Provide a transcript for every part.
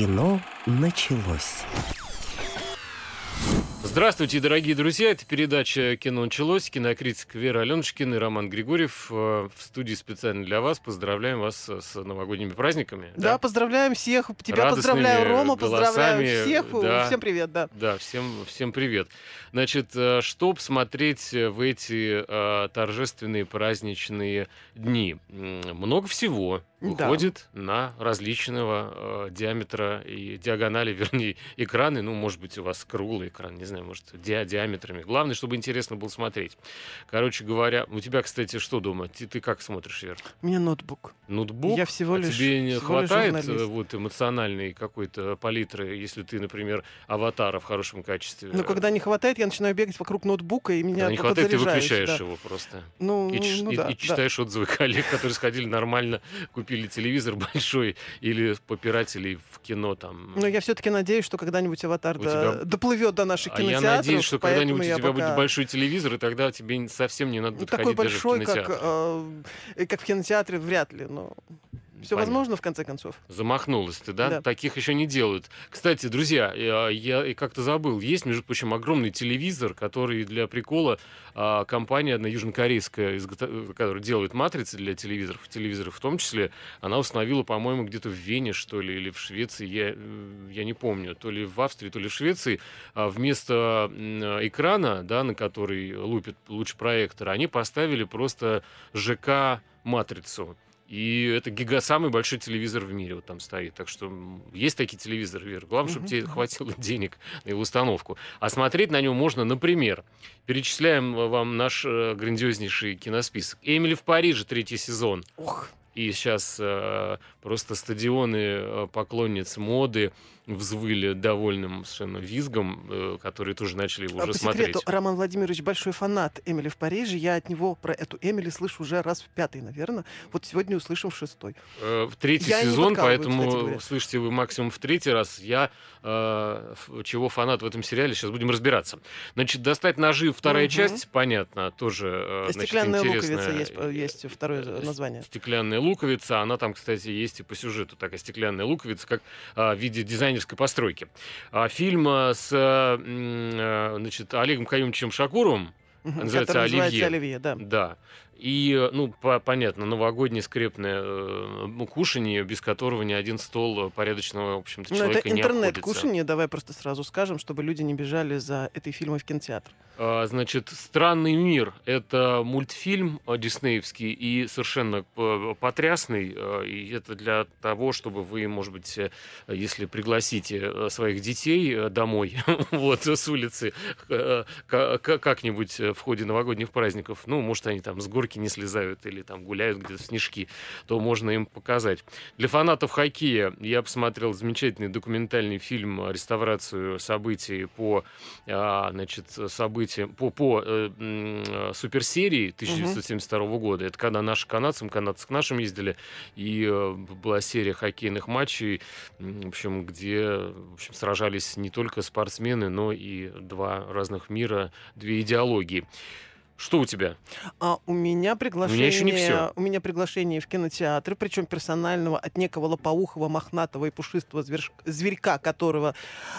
Кино началось. Здравствуйте, дорогие друзья. Это передача «Кино началось». Кинокритик Вера Аленушкина и Роман Григорьев э, в студии специально для вас. Поздравляем вас с новогодними праздниками. Да, поздравляем всех. Тебя Радостными поздравляю, Рома, поздравляю голосами, всех. да. Всем привет, да. Да, всем, всем привет. Значит, э, что посмотреть в эти э, торжественные праздничные дни? Много всего Да. выходит на различного э, диаметра и диагонали, вернее, экраны. Ну, может быть, у вас круглый экран, не знаю, может, ди- диаметрами. Главное, чтобы интересно было смотреть. Короче говоря, у тебя, кстати, что дома? Ты, ты как смотришь, Вер? У меня ноутбук. Ноутбук? Я всего а лишь- тебе не хватает э, вот эмоциональной какой-то палитры, если ты, например, аватара в хорошем качестве? Но когда не хватает, я начинаю бегать вокруг ноутбука, и меня Когда не хватает, ты выключаешь да. его просто. Ну, И, ну и- да, и да. читаешь отзывы коллег, которые сходили нормально, купили телевизор большой или попиратели в кино там. Но я все-таки надеюсь, что когда-нибудь аватар до- тебя- доплывет до наших а я надеюсь, что когда-нибудь у тебя пока- будет большой телевизор, и тогда тебе совсем не надо Ну, такой большой, даже в как, кинотеатр. э, как в кинотеатре, вряд ли. Но все Понятно. возможно, в конце концов. Замахнулась ты, да? Да. Таких еще не делают. Кстати, друзья, я, я и как-то забыл. Есть, между прочим, огромный телевизор, который для прикола а, компания одна южнокорейская, изгото- которая делает матрицы для телевизоров, телевизоров в том числе, она установила, по-моему, где-то в Вене, что ли, или в Швеции, я, э, я не помню, то ли в Австрии, то ли в Швеции, а, вместо экрана, да, на который лупит луч проектора, они поставили просто ЖК-матрицу. И это гига самый большой телевизор в мире вот там стоит. Так что есть такие телевизоры, Вера. Главное, чтобы тебе хватило денег на его установку. А смотреть на него можно, например, перечисляем вам наш э, грандиознейший киносписок. «Эмили в Париже», третий сезон. Ох, И сейчас э, просто стадионы э, поклонниц моды взвыли довольным совершенно визгом, э, которые тоже начали его а уже по смотреть. секрету, Роман Владимирович большой фанат Эмили в Париже. Я от него про эту Эмили слышу уже раз в пятый, наверное. Вот сегодня услышим в шестой. Э, в третий Я сезон, поэтому слышите вы максимум в третий раз. Я э, чего фанат в этом сериале, сейчас будем разбираться. Значит, достать ножи вторая Мгм. часть, понятно, тоже э, значит, Стеклянная интересная. луковица есть, э, есть второе Э, название. Стеклянная луковица, она там, кстати, есть и по сюжету такая стеклянная луковица, как а, в виде дизайнерской постройки. А, фильм а, с м, а, значит, Олегом Каюмовичем Шакуровым, называется «Оливье». Оливье, да. да. И, э, ну, по- понятно, новогоднее скрепное э, ну, кушанье, без которого ни один стол порядочного, в общем-то, Ну, человека это не обходится. интернет-кушанье, давай просто сразу скажем, чтобы люди не бежали за этой фильмой в кинотеатр. А, Значит, «Странный мир» — это мультфильм э, диснеевский и совершенно э, потрясный. И это для того, чтобы вы, может быть, если пригласите своих детей домой, вот, с улицы, ка- ка- как-нибудь в ходе новогодних праздников, ну, может, они там с горки не слезают или там гуляют где-то в снежки, то можно им показать. Для фанатов хоккея я посмотрел замечательный документальный фильм э, «Реставрацию событий по а, значит, событиям по, по э, э, суперсерии 1972 года. Это когда наши канадцам, канадцы к нашим ездили, и была серия хоккейных матчей, в общем, где в общем, сражались не только спортсмены, но и два разных мира, две идеологии. Что у тебя? А у меня приглашение, еще не всё. у меня приглашение в кинотеатры, причем персонального от некого лопоухого, мохнатого и пушистого зверш- зверька, которого,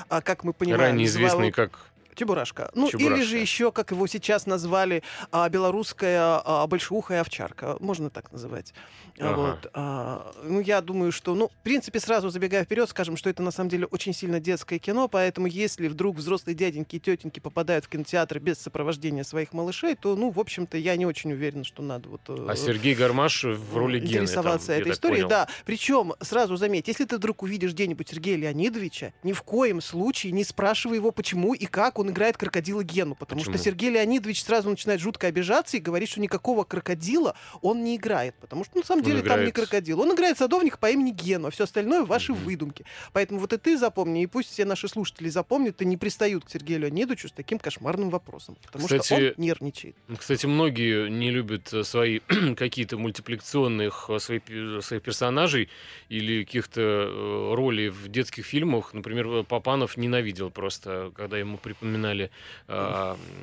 а, как мы понимаем, Ранее известный называют как Чебурашка. Ну, или Чебурашка. же еще, как его сейчас назвали, а, белорусская а, большеухая овчарка. Можно так называть. Ага. Вот. а, ну, я думаю, что, ну, в принципе, сразу забегая вперед, скажем, что это на самом деле очень сильно детское кино, поэтому если вдруг взрослые дяденьки и тетеньки попадают в кинотеатр без сопровождения своих малышей, то, ну, в общем-то, я не очень уверена, что надо вот... э, а Сергей Гармаш в роли Гены. там, интересоваться я этой историей. понял. Да, причем сразу заметь, если ты вдруг увидишь где-нибудь Сергея Леонидовича, ни в коем случае не спрашивай его, почему и как он играет крокодила Гену, потому Почему? что Сергей Леонидович сразу начинает жутко обижаться и говорит, что никакого крокодила он не играет, потому что ну, на самом деле там не играет- крокодил, он играет садовника по имени Гену, а все остальное ваши Мгм. выдумки. Поэтому вот и ты запомни, и пусть все наши слушатели запомнят, и не пристают к Сергею Леонидовичу с таким кошмарным вопросом, потому что Кстати, он нервничает. Кстати, многие не любят э, свои какие-то мультипликационных э, свои пе- своих персонажей или каких-то э, ролей в детских фильмах. Например, э, Папанов ненавидел просто, когда ему припоминали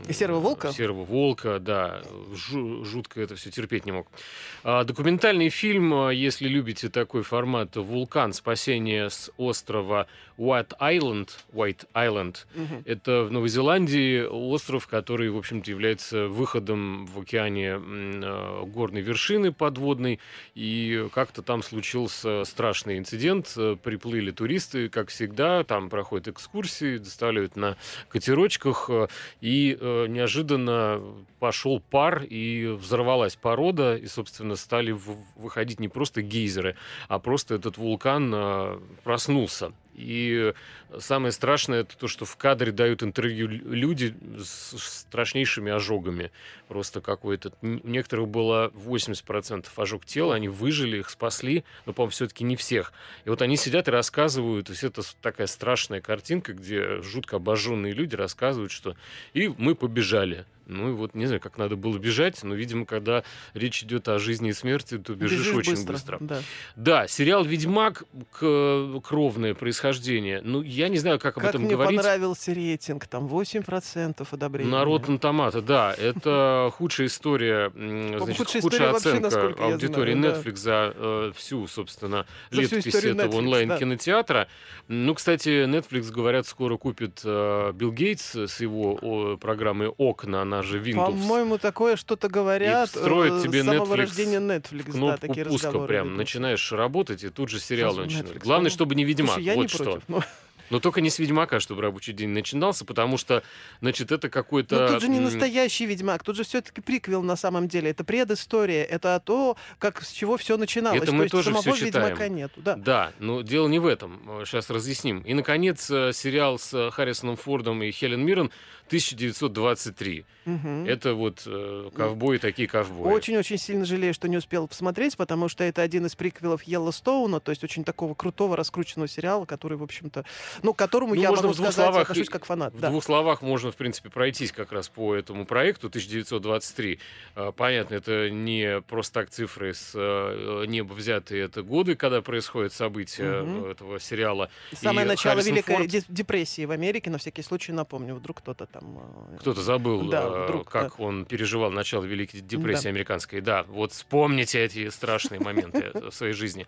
И «Серого волка»? Серого волка, да. Жу- жутко это все терпеть не мог. А, документальный странный фильм, а, если любите такой формат «Вулкан. Спасение с острова White Island». White Island. Мгм. Это в Новой Зеландии остров, который, в общем-то, является выходом в океане э, горной вершины подводной. И как-то там случился страшный инцидент. Приплыли туристы, как всегда, там проходят экскурсии, доставляют на катерочках. И э, неожиданно пошел пар, и взорвалась порода, и, собственно, стали в- выходить не просто гейзеры, а просто этот вулкан э, проснулся. И самое страшное это то, что в кадре дают интервью лю- люди с страшнейшими ожогами. Просто какой-то... У некоторых было 80% ожог тела, они выжили, их спасли, но, по-моему, все-таки не всех. И вот они сидят и рассказывают, то есть это такая страшная картинка, где жутко обожженные люди рассказывают, что и мы побежали. Ну и вот не знаю, как надо было бежать, но, видимо, когда речь идет о жизни и смерти, то бежишь, Бежишь очень быстро. Да. Да, сериал «Ведьмак» к- кровное происхождение. Ну, я не знаю, как об Как этом мне говорить. понравился рейтинг, там 8% одобрения. Народ Томата, да, это худшая история, значит, худшая худшая история вообще, оценка аудитории знаю, да. Netflix за э, всю, собственно, За летопись этого онлайн-кинотеатра. Ну, кстати, Netflix, говорят, скоро купит э, Билл Гейтс с его о, программой «Окна», она же Windows. По-моему, такое что-то говорят. встроит э, тебе самого Netflix рождения Netflix, да, Кнопку такие пуска разговоры прям ведут. начинаешь работать, и тут же начинают. Netflix, Главное, по-моему. чтобы не «Ведьмак», Слушай, я вот не что. против. но- Но только не с Ведьмака, чтобы рабочий день начинался, потому что, значит, это какой-то... Но Ну, тут же не настоящий Ведьмак, тут же все-таки приквел на самом деле. Это предыстория, это то, как с чего все начиналось. Это мы то есть тоже всё самого считаем. Ведьмака нету. Да. Да, но дело не в этом. Сейчас разъясним. И, наконец, э, сериал с э, Харрисоном Фордом и Хелен Миррен 1923. Мгм. Это вот э, ковбои такие ковбои. Очень-очень сильно жалею, что не успел посмотреть, потому что это один из приквелов Йеллоустоуна, то есть очень такого крутого, раскрученного сериала, который, в общем-то, ну, к которому Ну, я можно могу в двух сказать, словах отношусь как фанат. В да. двух словах можно, в принципе, пройтись как раз по этому проекту 1923. Э, Понятно, это не просто так цифры с э, неба взятые, это годы, когда происходят события э, этого сериала. Самое и начало Харрисон Великой Форд- де- депрессии в Америке, на всякий случай напомню, вдруг кто-то там... э, Кто-то забыл, Да, э, вдруг, как он переживал начало Великой депрессии Да. американской. Да, вот вспомните эти страшные моменты в своей жизни.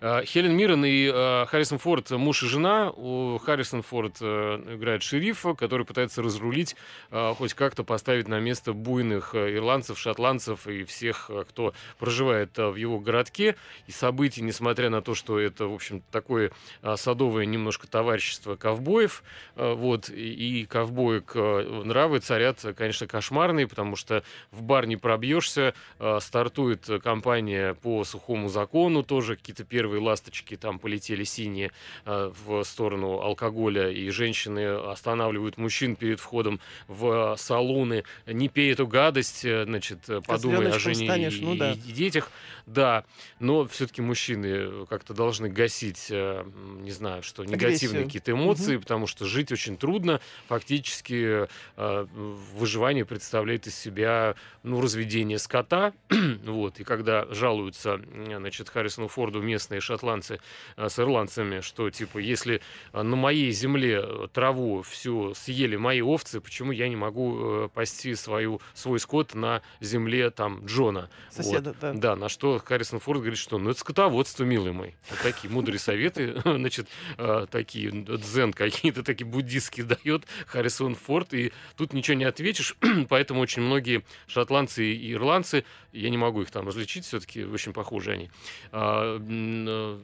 Э, Хелен Миррен и Харрисон Форд муж и жена. У Харрисон Форд играет шерифа, который пытается разрулить, хоть как-то поставить на место буйных ирландцев, шотландцев и всех, кто проживает в его городке. И события, несмотря на то, что это, в общем, такое садовое немножко товарищество ковбоев, вот, и ковбоек э, нравы царят, конечно, кошмарные, потому что в бар не пробьешься, э, стартует компания по сухому закону, тоже какие-то первые ласточки там полетели синие э, в сторону алкоголя, и женщины останавливают мужчин перед входом в салоны, не пей эту гадость, значит, подумай о жене станешь, и, ну да. и- детях, да, но все-таки мужчины как-то должны гасить, не знаю, что негативные какие-то эмоции, потому что жить очень трудно, фактически э, выживание представляет из себя ну, разведение скота. вот, и когда жалуются м, значит, Харрисону Форду местные шотландцы э, с ирландцами, что типа, если э, на моей земле э, траву всю съели мои овцы, почему я не могу э, пасти свою, свой скот на земле там Джона? Соседа, да. Да, на что Харрисон Форд говорит, что ну это скотоводство, милый мой. Вот такие мудрые советы, значит, э, такие дзен какие-то, такие буддистские дает Харрисон Форд, и тут ничего не ответишь, поэтому очень многие шотландцы и ирландцы, я не могу их там различить, все-таки очень похожи они, а, э,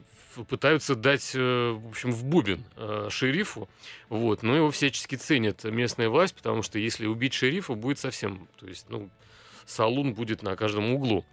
пытаются дать, э, в общем, в бубен э, шерифу, вот, но его всячески ценит местная власть, потому что если убить шерифа, будет совсем, то есть, ну, салун будет на каждом углу.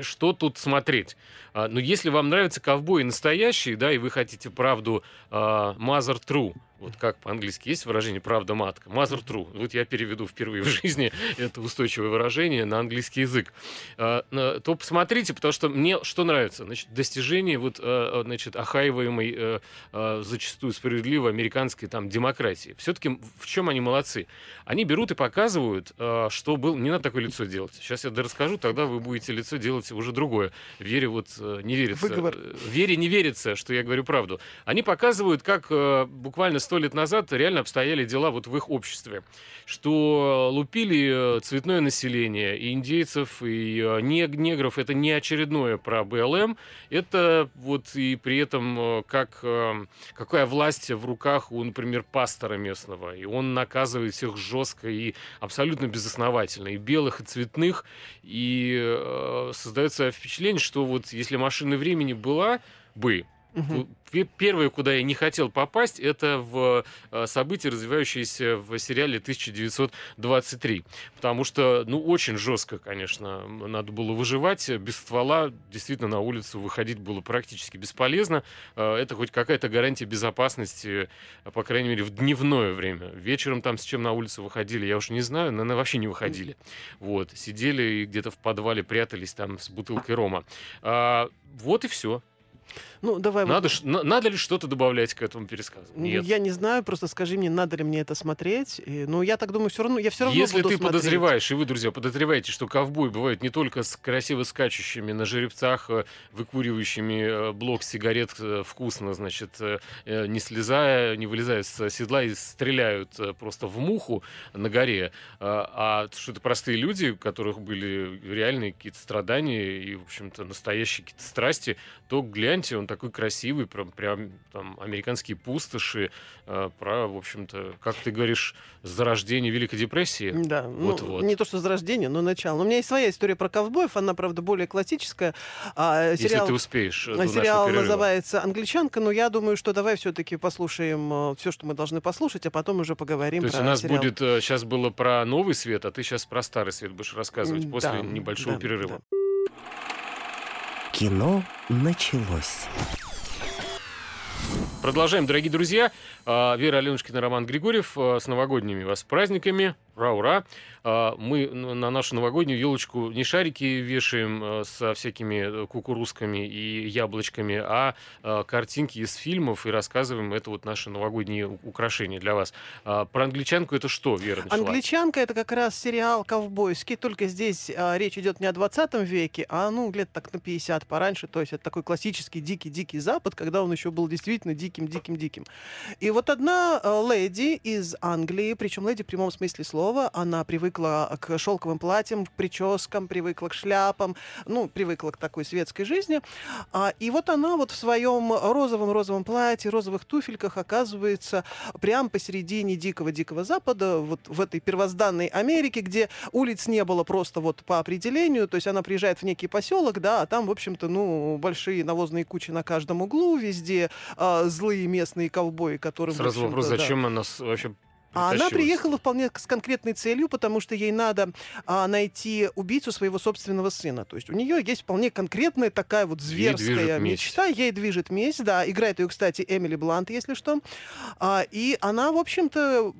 Что тут смотреть? А, Ну, если вам нравятся ковбои настоящие, да, и вы хотите правду а, mother true, вот как по-английски есть выражение «правда матка», mother true, вот я переведу впервые в жизни это устойчивое выражение на английский язык, а, то посмотрите, потому что мне что нравится? Значит, достижение вот, а, а, значит, охаиваемой э, зачастую справедливо американской там демократии. Все-таки в чем они молодцы? Они берут и показывают, что был... Не надо такое лицо делать. Сейчас я расскажу, тогда вы будете лицо делать уже другое. Вере вот э, не верится. Выговор. Вере не верится, что я говорю правду. Они показывают, как э, буквально сто лет назад реально обстояли дела вот в их обществе. Что лупили цветное население, и индейцев, и негров. Это не очередное про БЛМ. Это вот и при этом как, какая власть в руках у, например, пастора местного. И он наказывает всех жестко и абсолютно безосновательно. И белых, и цветных. И э, создается впечатление, что вот если машина времени была бы, Угу. Первое, куда я не хотел попасть, это в э, события, развивающиеся в сериале 1923. Потому что, ну, очень жестко, конечно, надо было выживать. Без ствола действительно на улицу выходить было практически бесполезно. Э, это хоть какая-то гарантия безопасности, по крайней мере, в дневное время. Вечером там с чем на улицу выходили, я уж не знаю, наверное, вообще не выходили. Вот, сидели и где-то в подвале прятались там с бутылкой рома. А, вот и все. Ну, давай надо, вот... надо ли что-то добавлять к этому пересказу? Нет. Я не знаю, просто скажи мне, надо ли мне это смотреть. И, ну, я так думаю, все равно, я все равно Если буду ты смотреть. подозреваешь, и вы, друзья, подозреваете, что ковбои бывают не только с красиво скачущими на жеребцах, э, выкуривающими э, блок сигарет э, вкусно, значит, не слезая, не вылезая с седла и стреляют просто в муху на горе, а что это простые люди, у которых были реальные какие-то страдания и, в общем-то, настоящие какие-то страсти, то гляньте, он такой красивый, прям, прям там американские пустоши, э, про, в общем-то, как ты говоришь, зарождение Великой депрессии. Да, вот, ну, вот. не то, что зарождение, но начало. Но у меня есть своя история про ковбоев, она, правда, более классическая. А, сериал, Если ты успеешь. Э, сериал называется «Англичанка», но я думаю, что давай все-таки послушаем э, все, что мы должны послушать, а потом уже поговорим То про есть у нас сериал. будет, сейчас э, было про новый свет, а ты сейчас про старый свет будешь рассказывать после да, небольшого да, перерыва. Да. Кино началось. Продолжаем, дорогие друзья. А, Вера Аленушкина, Роман Григорьев. А, с новогодними вас праздниками. Ура-ура! А, мы на нашу новогоднюю елочку не шарики вешаем а, со всякими э, кукурузками и яблочками, а, а картинки из фильмов и рассказываем это вот наши новогодние украшения для вас. Про англичанку это что, Вера, начала? Англичанка это как раз сериал ковбойский, только здесь речь идет не о 20 веке, а ну лет так на 50 пораньше, то есть это такой классический дикий-дикий Запад, когда он еще был действительно диким-диким-диким. И вот одна э, леди из Англии, причем леди в прямом смысле слова, Петрова. Она привыкла к шелковым платьям, к прическам, привыкла к шляпам, ну, привыкла к такой светской жизни. А, и вот она вот в своем розовом-розовом платье, розовых туфельках оказывается прямо посередине дикого-дикого Запада, вот в этой первозданной Америке, где улиц не было просто вот по определению, то есть она приезжает в некий поселок, да, а там, в общем-то, ну, большие навозные кучи на каждом углу, везде а, злые местные ковбои, которые... Сразу вопрос, да. зачем она вообще а она приехала вполне с конкретной целью, потому что ей надо а, найти убийцу своего собственного сына. То есть у нее есть вполне конкретная такая вот зверская ей мечта. Ей движет месть, да. Играет ее, кстати, Эмили Блант, если что. А, и она, в общем-то,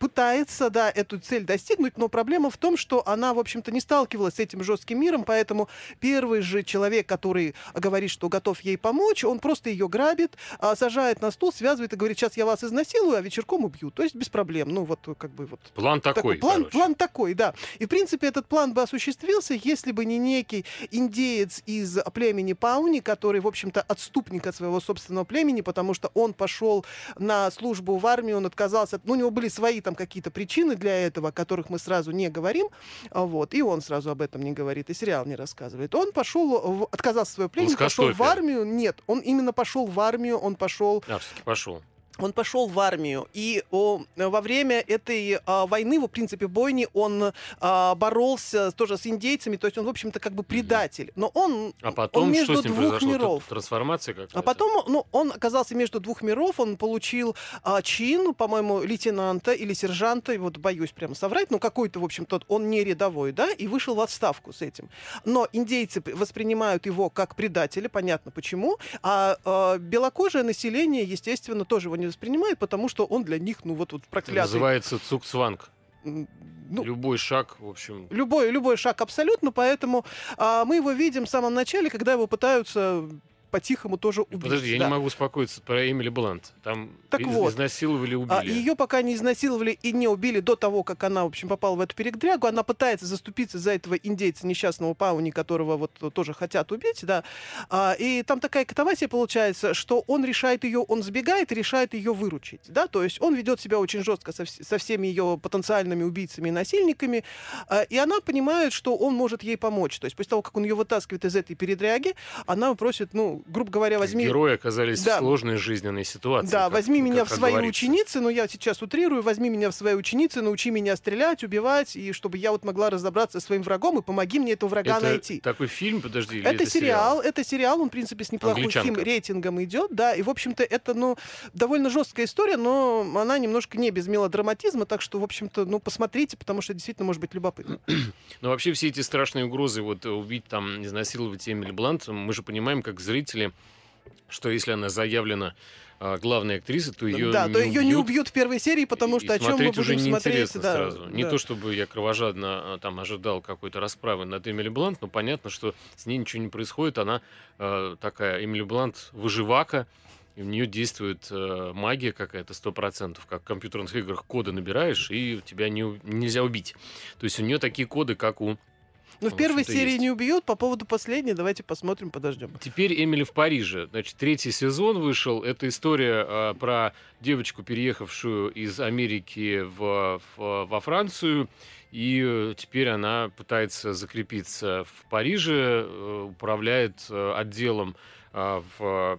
пытается, да, эту цель достигнуть, но проблема в том, что она, в общем-то, не сталкивалась с этим жестким миром, поэтому первый же человек, который говорит, что готов ей помочь, он просто ее грабит, а, сажает на стул, связывает и говорит, сейчас я вас изнасилую, а вечерком убью. То есть без проблем. Ну, вот как бы вот. План такой. план, короче. план такой, да. И, в принципе, этот план бы осуществился, если бы не некий индеец из племени Пауни, который, в общем-то, отступник от своего собственного племени, потому что он пошел на службу в армию, он отказался, ну, у него были свои там там какие-то причины для этого, о которых мы сразу не говорим, а, вот, и он сразу об этом не говорит, и сериал не рассказывает. Он пошел, в, отказался от своего племени, пошел в армию, нет, он именно пошел в армию, он пошел... А, все-таки пошел он пошел в армию, и о, во время этой а, войны, в принципе, бойни, он а, боролся тоже с индейцами, то есть он, в общем-то, как бы предатель. Но он, а потом он между что с ним двух миров. Трансформация какая-то? А потом, ну, он оказался между двух миров, он получил а, чин, по-моему, лейтенанта или сержанта, вот боюсь прямо соврать, но какой-то, в общем-то, он не рядовой, да, и вышел в отставку с этим. Но индейцы воспринимают его как предателя, понятно почему, а, а белокожее население, естественно, тоже его не воспринимает, потому что он для них, ну вот, вот проклятый. Это называется цукцванг. Ну, любой шаг, в общем. Любой, любой шаг абсолютно, поэтому а, мы его видим в самом начале, когда его пытаются по-тихому тоже убить. Подожди, я да. не могу успокоиться про Эмили Блант. Там Так из- вот. изнасиловали, убили. А, ее пока не изнасиловали и не убили до того, как она, в общем, попала в эту передрягу. Она пытается заступиться за этого индейца несчастного Пауни, которого вот тоже хотят убить, да. А, и там такая катавасия получается, что он решает ее, он сбегает и решает ее выручить, да. То есть он ведет себя очень жестко со, со всеми ее потенциальными убийцами и насильниками, а, и она понимает, что он может ей помочь. То есть после того, как он ее вытаскивает из этой передряги, она просит, ну, грубо говоря, возьми... Герои оказались Да. в сложной жизненной ситуации. Да, как- возьми меня в как свои говорится. ученицы, но я сейчас утрирую, возьми меня в свои ученицы, научи меня стрелять, убивать, и чтобы я вот могла разобраться со своим врагом, и помоги мне этого врага Это найти. такой фильм, подожди, или Это, сериал, это сериал, он, в принципе, с неплохим Англичанка. рейтингом идет, да, и, в общем-то, это, ну, довольно жесткая история, но она немножко не без мелодраматизма, так что, в общем-то, ну, посмотрите, потому что действительно может быть любопытно. Но вообще все эти страшные угрозы, вот убить там, изнасиловать Эмили Блант, мы же понимаем, как зрители, что если она заявлена а, главной актрисой, то ее да, не то ее не убьют. убьют в первой серии, потому И что о чем мы уже будем смотреть. неинтересно Да, сразу. Не да. то, чтобы я кровожадно а, там ожидал какой-то расправы над Эмили Блант, но понятно, что с ней ничего не происходит. Она э, такая, Эмили Блант, выживака, и у нее действует э, магия какая-то, сто процентов, как в компьютерных играх коды набираешь, и тебя не, нельзя убить. То есть у нее такие коды, как у Ну, в первой серии есть. не убьют, по поводу последней давайте посмотрим, подождем. Теперь Эмили в Париже. Значит, третий сезон вышел. Это история э, про девочку, переехавшую из Америки в, в- во Францию. И э, теперь она пытается закрепиться в Париже, э, управляет э, отделом в м,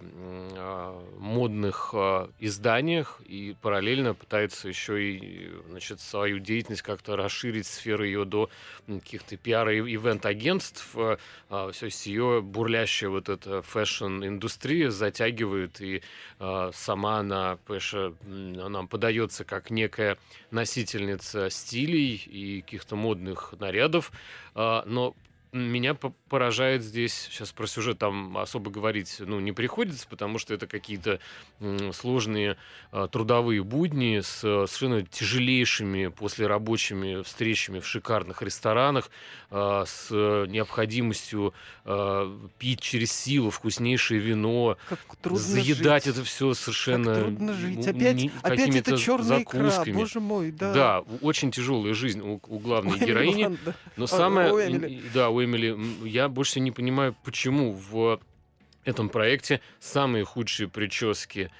э, модных э, изданиях и параллельно пытается еще и значит, свою деятельность как-то расширить сферу ее до каких-то пиар и event-агентств. Э, а, все ее бурлящая вот эта fashion-индустрия затягивает, и сама она, она подается как некая носительница стилей и каких-то модных нарядов, но меня по- поражает здесь, сейчас про сюжет там особо говорить ну, не приходится, потому что это какие-то сложные а, трудовые будни с а, совершенно тяжелейшими послерабочими встречами в шикарных ресторанах, а, с э, необходимостью пить через силу вкуснейшее вино, заедать жить. это все совершенно Как трудно жить. Опять, не- опять это черная икра, закусками. боже мой, да. Да, у- очень тяжелая жизнь у, у главной Ой, Эмили героини. Блант, да. Но самое, у ин- да, у Эмили, я больше не понимаю, почему в этом проекте самые худшие прически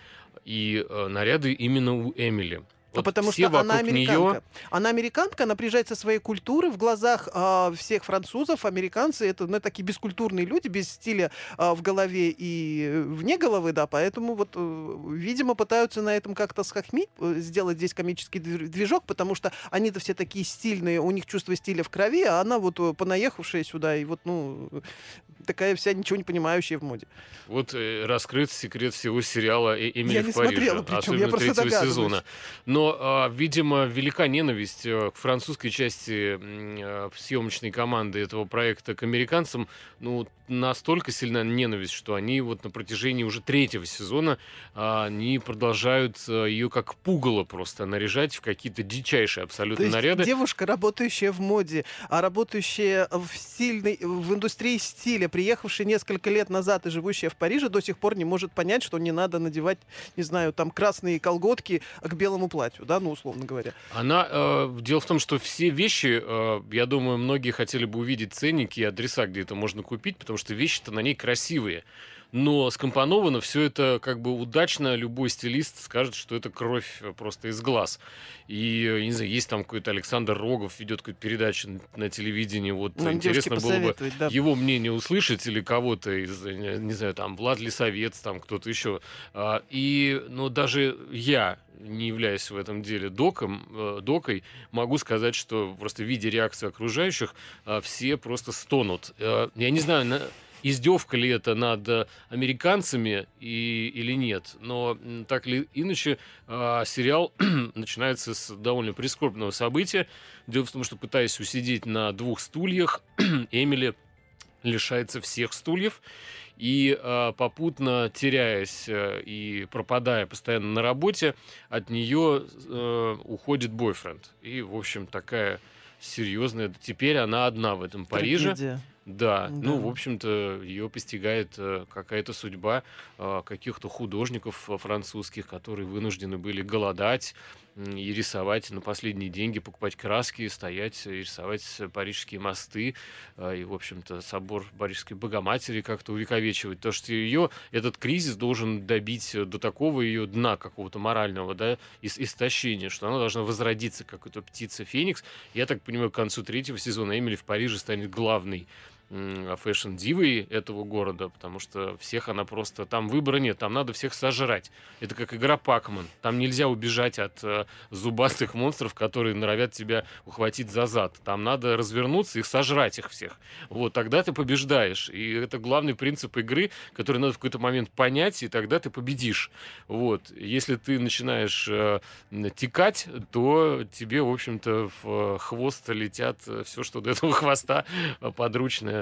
и э, наряды именно у Эмили. А Вот потому что она американка. Она американка, она приезжает со своей культуры в глазах а, всех французов, американцы это ну, такие бескультурные люди, без стиля а, в голове и э, вне головы, да, поэтому вот, э, видимо, пытаются на этом как-то схохмить, э, сделать здесь комический движ- движок, потому что они-то все такие стильные, у них чувство стиля в крови, а она вот э, понаехавшая сюда и вот, ну, такая вся ничего не понимающая в моде. Вот э, раскрыт секрет всего сериала «Э- «Эмили Я в не Париже», смотрела, причем, особенно я просто третьего сезона. Но, а, видимо, велика ненависть э, к французской части э, съемочной команды этого проекта к американцам. Ну, настолько сильна ненависть, что они вот на протяжении уже третьего сезона а, они продолжают ее как пугало просто наряжать в какие-то дичайшие абсолютно наряды. девушка, работающая в моде, а работающая в стильной, в индустрии стиля, приехавшая несколько лет назад и живущая в Париже, до сих пор не может понять, что не надо надевать, не знаю, там красные колготки к белому платью, да, ну, условно говоря. Она, э, дело в том, что все вещи, э, я думаю, многие хотели бы увидеть ценники и адреса, где это можно купить, потому что вещи-то на ней красивые. Но скомпоновано все это как бы удачно. Любой стилист скажет, что это кровь э, просто из глаз. И, э, не знаю, есть там какой-то Александр Рогов, ведет какую-то передачу на- телевидении. Вот Нам девушке интересно было бы да. его мнение услышать или кого-то из, э, не знаю, там, Влад Лисовец, там, кто-то еще. А, И, ну, даже я, не являясь в этом деле доком, э, докой, могу сказать, что просто видя реакцию окружающих, а, все просто стонут. Э, Я не знаю, на- издевка ли это над э, американцами и, или нет, но так или иначе а, сериал начинается с довольно прискорбного события. Дело в том, что пытаясь усидеть на двух стульях, Эмили лишается всех стульев и а, попутно теряясь э, и пропадая постоянно на работе, от нее э, уходит бойфренд. И, в общем, такая серьезная. Теперь она одна в этом Париже. Да, ну, Да. в общем-то, ее постигает э, какая-то судьба э, каких-то художников э, французских, которые вынуждены были голодать и рисовать на последние деньги, покупать краски, стоять и рисовать парижские мосты э, и, в общем-то, собор Парижской Богоматери как-то увековечивать. То, что ее этот кризис должен добить э, до такого ее дна какого-то морального, да, ис- истощения, что она должна возродиться, как эта птица Феникс. Я так понимаю, к концу третьего сезона Эмили в Париже станет главной фэшн-дивой этого города, потому что всех она просто... Там выбора нет, там надо всех сожрать. Это как игра Пакман. Там нельзя убежать от э, зубастых монстров, которые норовят тебя ухватить за зад. Там надо развернуться и сожрать их всех. Вот, тогда ты побеждаешь. И это главный принцип игры, который надо в какой-то момент понять, и тогда ты победишь. Вот. Если ты начинаешь э, текать, то тебе, в общем-то, в э, хвост летят все, что до этого хвоста э, подручное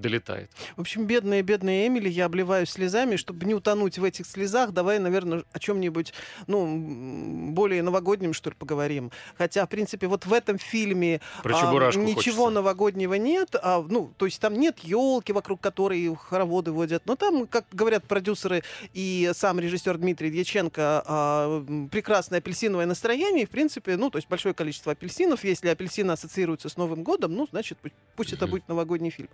долетает. В общем, бедная, бедная Эмили, я обливаюсь слезами, чтобы не утонуть в этих слезах. Давай, наверное, о чем-нибудь, ну, более новогоднем, что ли, поговорим. Хотя, в принципе, вот в этом фильме Про а, ничего хочется. новогоднего нет. А, ну, то есть там нет елки, вокруг которой хороводы водят. Но там, как говорят продюсеры и сам режиссер Дмитрий Дьяченко, а, прекрасное апельсиновое настроение. И, в принципе, ну, то есть большое количество апельсинов. Если апельсины ассоциируются с Новым годом, ну, значит, пусть, пусть это Мгм. будет новогодний фильм.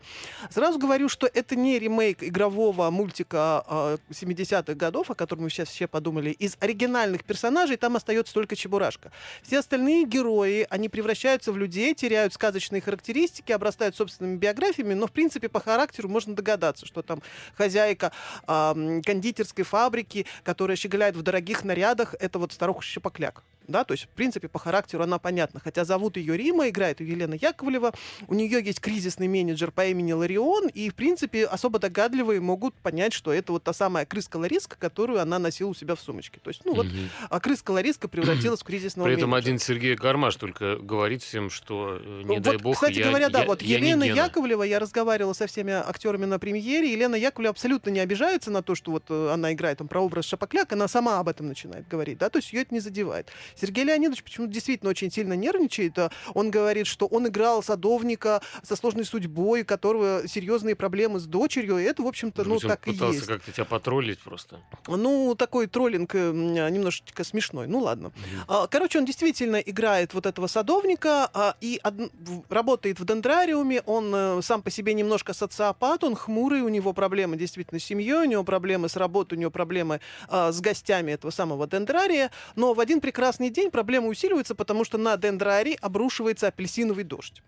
Сразу говорю, что это не ремейк игрового мультика а, 70-х годов, о котором мы сейчас все подумали. Из оригинальных персонажей там остается только Чебурашка. Все остальные герои, они превращаются в людей, теряют сказочные характеристики, обрастают собственными биографиями, но, в принципе, по характеру можно догадаться, что там хозяйка а, м, кондитерской фабрики, которая щеголяет в дорогих нарядах, это вот старуха Щепокляк. Да, то есть, в принципе, по характеру она понятна. Хотя зовут ее Рима, играет ее Елена Яковлева. У нее есть кризисный менеджер по имени Ларион, и, в принципе, особо догадливые могут понять, что это вот та самая крыска Лариска, которую она носила у себя в сумочке. То есть, ну вот, Мгм. а крыска Лариска превратилась в кризисного При этом менеджера. один Сергей Гармаш только говорит всем, что э, не Ну, дай вот, бог, Кстати я, говоря, да, я- вот я Елена. Яковлева, я разговаривала со всеми актерами на премьере, Елена Яковлева абсолютно не обижается на то, что вот э, она играет там про образ Шапокляк, она сама об этом начинает говорить, да, то есть ее это не задевает. Сергей Леонидович почему-то действительно очень сильно нервничает, а он говорит, что он играл садовника со сложной судьбой, которого серьезные проблемы с дочерью, и это, в общем-то, ну, он так и пытался есть. как-то тебя потроллить просто. Ну, такой троллинг э, м, немножечко смешной, ну ладно. А, Короче, он действительно играет вот этого садовника а, и работает в дендрариуме. Он э, сам по себе немножко социопат, он хмурый, у него проблемы действительно с семьей, у него проблемы с работой, у него проблемы а, с гостями этого самого дендрария. Но в один прекрасный день проблемы усиливаются, потому что на дендрарий обрушивается апельсиновый дождь.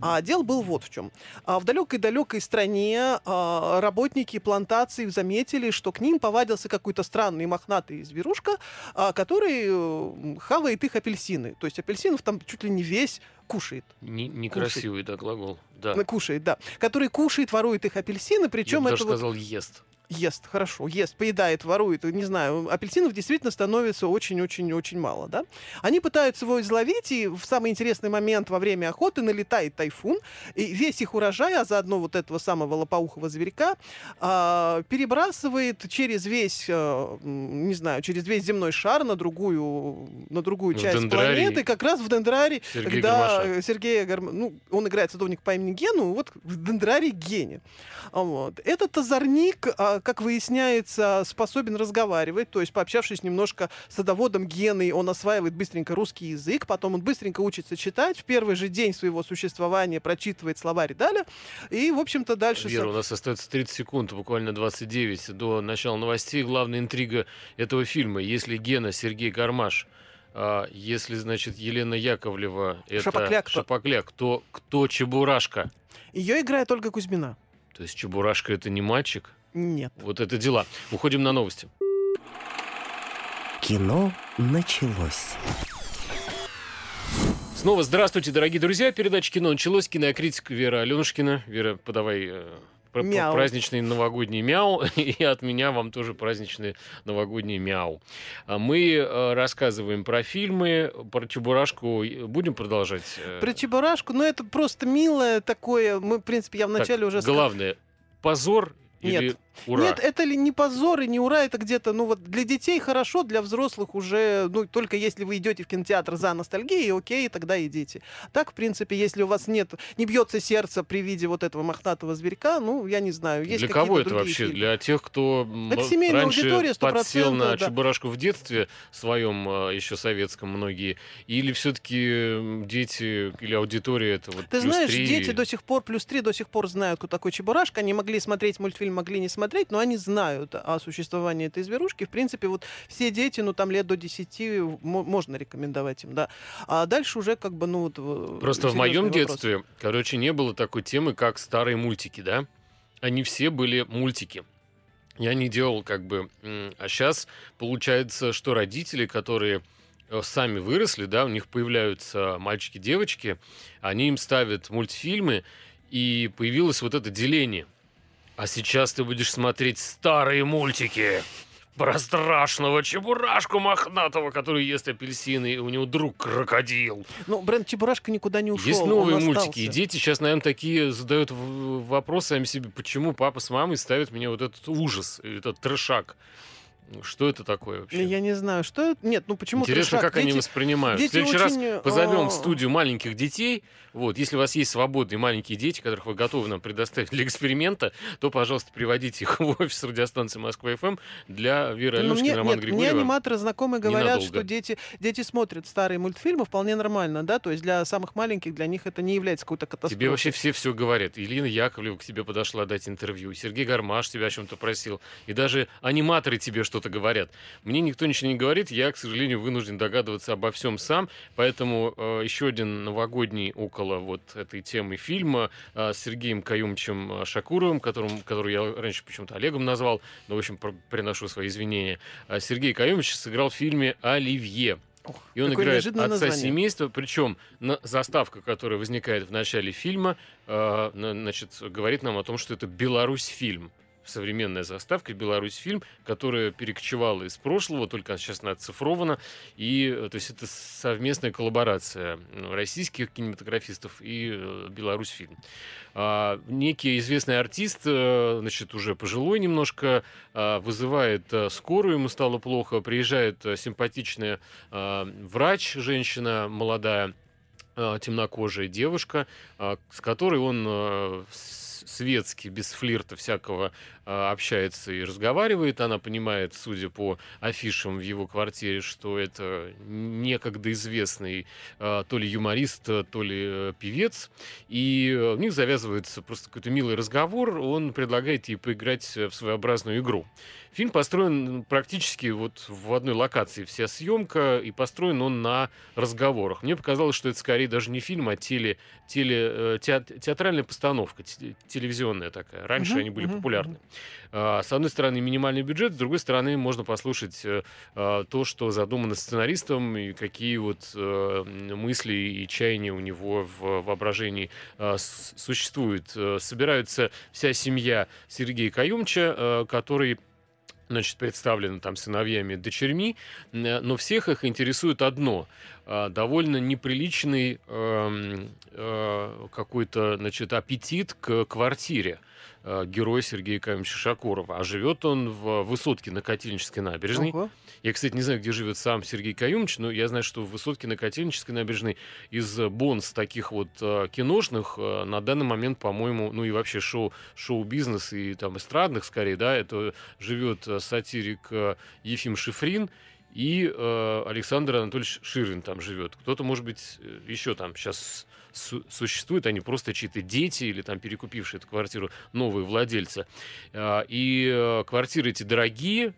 А дело был вот в чем. А в далекой-далекой стране а, работники плантаций заметили, что к ним повадился какой-то странный мохнатый зверушка, а, который хавает их апельсины. То есть апельсинов там чуть ли не весь кушает. Не- Некрасивый, да, глагол. Да. Кушает, да. Который кушает, ворует их апельсины, Я причем бы это даже вот сказал ест. Ест, хорошо, ест, поедает, ворует, не знаю, апельсинов действительно становится очень-очень-очень мало, да. Они пытаются его изловить, и в самый интересный момент во время охоты налетает тайфун, и весь их урожай, а заодно вот этого самого лопоухого зверька, а, перебрасывает через весь, м, не знаю, через весь земной шар на другую, на другую В часть Дендрарий. планеты, как раз в Дендрарий, Сергей когда Гармаша. э, Сергея Гарм- ну, он играет садовник по имени Гену, вот в Дендрарий Гене. Вот. Этот озорник, а, как выясняется, способен разговаривать, то есть пообщавшись немножко с садоводом Геной, он осваивает быстренько русский язык, потом он быстренько учится читать, в первый же день своего существования прочитывает словарь Даля, и, в общем-то, дальше... Вера, у нас остается 30 секунд, буквально 29 до начала новостей. Главная интрига этого фильма. Если Гена Сергей Гармаш, а, если, значит, Елена Яковлева это Шапокляк, Шапокляк, то кто Чебурашка? Ее играет Ольга Кузьмина. То есть Чебурашка это не мальчик? Нет. Вот это дела. Уходим на новости. Кино началось. Снова здравствуйте, дорогие друзья. Передача кино началось. Кинокритик Вера Аленушкина. Вера, подавай э, пр- пр- Мяу. праздничный новогодний мяу. И от меня вам тоже праздничный новогодний мяу. А Мы э, рассказываем про фильмы, про Чебурашку. Будем продолжать? э, Про Чебурашку, ну это просто милое такое, мы, в принципе, я так, вначале уже сказал. Главное, позор Нет, или Ура. Нет, это ли не позор и не ура, это где-то, ну вот для детей хорошо, для взрослых уже, ну только если вы идете в кинотеатр за ностальгией, окей, тогда идите. Так, в принципе, если у вас нет, не бьется сердце при виде вот этого мохнатого зверька, ну, я не знаю. Есть Для кого это вообще? фильмы. Для тех, кто Это семейная раньше аудитория, 100%, подсел на да. Чебурашку в детстве своем, э, еще советском многие, или все-таки дети или аудитория это вот Ты знаешь, три? дети до сих пор, плюс три, до сих пор знают, кто такой Чебурашка. Они могли смотреть мультфильм, могли не смотреть, но они знают о существовании этой зверушки. В принципе, вот все дети, ну там лет до 10 мо- можно рекомендовать им, да. А дальше уже как бы, ну вот... Просто в моем вопрос. детстве, короче, не было такой темы, как старые мультики, да? Они все были мультики. Я не делал как бы... А сейчас получается, что родители, которые э, сами выросли, да, у них появляются мальчики-девочки, они им ставят мультфильмы, и появилось вот это деление. А сейчас ты будешь смотреть старые мультики про страшного чебурашку мохнатого, который ест апельсины, и у него друг крокодил. Ну, бренд Чебурашка никуда не ушел. Есть он новые остался. мультики, и дети сейчас, наверное, такие задают вопросы сами себе, почему папа с мамой ставят мне вот этот ужас, этот трешак. Что это такое вообще? Я не знаю, что это. Нет, ну почему Интересно, трешак? как они Дети- воспринимают. дети в следующий раз очень, позовем в студию маленьких детей. Вот, если у вас есть свободные маленькие дети, которых вы готовы нам предоставить для эксперимента, то, пожалуйста, приводите их в офис радиостанции Москва ФМ для Веры Ну, Алешкиной мне, и Романа нет, мне Григорьева. аниматоры знакомые говорят, Ненадолго. что дети, дети смотрят старые мультфильмы вполне нормально, да, то есть для самых маленьких, для них это не является какой-то катастрофой. Тебе вообще все все говорят. Ирина Яковлева к тебе подошла дать интервью. Сергей Гармаш тебя о чем-то просил. И даже аниматоры тебе что-то говорят. Мне никто ничего не говорит. Я, к сожалению, вынужден догадываться обо всем сам. Поэтому э, еще один новогодний около вот этой темы фильма э, с Сергеем Каюмчем Шакуровым, которым, который я раньше почему-то Олегом назвал. Но, в общем, пр- приношу свои извинения. А Сергей Каюмич сыграл в фильме «Оливье». Ох, И он играет отца название. семейства, причем на заставка, которая возникает в начале фильма, э, на- значит, говорит нам о том, что это Беларусь фильм. Современная заставка Беларусь фильм, которая перекочевала из прошлого, только сейчас она оцифрована. И, э, то есть, это совместная коллаборация ну, российских кинематографистов и э, Беларусь фильм. А, некий известный артист, э, значит, уже пожилой немножко, а, вызывает скорую, ему стало плохо, приезжает симпатичная а, врач, женщина молодая, а, темнокожая девушка, с которой он светски, без флирта всякого а, общается и разговаривает. Она понимает, судя по афишам в его квартире, что это некогда известный а, то ли юморист, то ли э, певец. И э, у них завязывается просто какой-то милый разговор. Он предлагает ей поиграть в своеобразную игру. Фильм построен практически вот в одной локации вся съемка, и построен он на разговорах. Мне показалось, что это скорее даже не фильм, а теле, теле, э, теат- театральная постановка, телевизионная такая. Раньше Мгм, они были мгм, популярны. А, С одной стороны, минимальный бюджет, с другой стороны, можно послушать э, а, то, что задумано сценаристом, и какие вот э, мысли и чаяния у него в воображении а, с- существуют. Э, Собираются вся семья Сергея Каюмча, который значит, представлены там сыновьями, дочерьми, э, но всех их интересует одно а, довольно неприличный эм, э, какой-то, значит, аппетит к квартире э, героя Сергея Камовича Шакурова. А живет он в Высотке на Котельнической набережной. Ого. Я, кстати, не знаю, где живет сам Сергей Каюмович, но я знаю, что в Высотке на Котельнической набережной из э, бонс таких вот э, киношных э, на данный момент, по-моему, ну и вообще шоу, шоу-бизнес и там эстрадных скорее, да, это живет э, сатирик э, Ефим Шифрин и э, Александр Анатольевич Ширин там живет. Кто-то, может быть, еще там сейчас су- существует, они просто чьи-то дети или там перекупившие эту квартиру новые владельцы. А, И э, квартиры эти дорогие,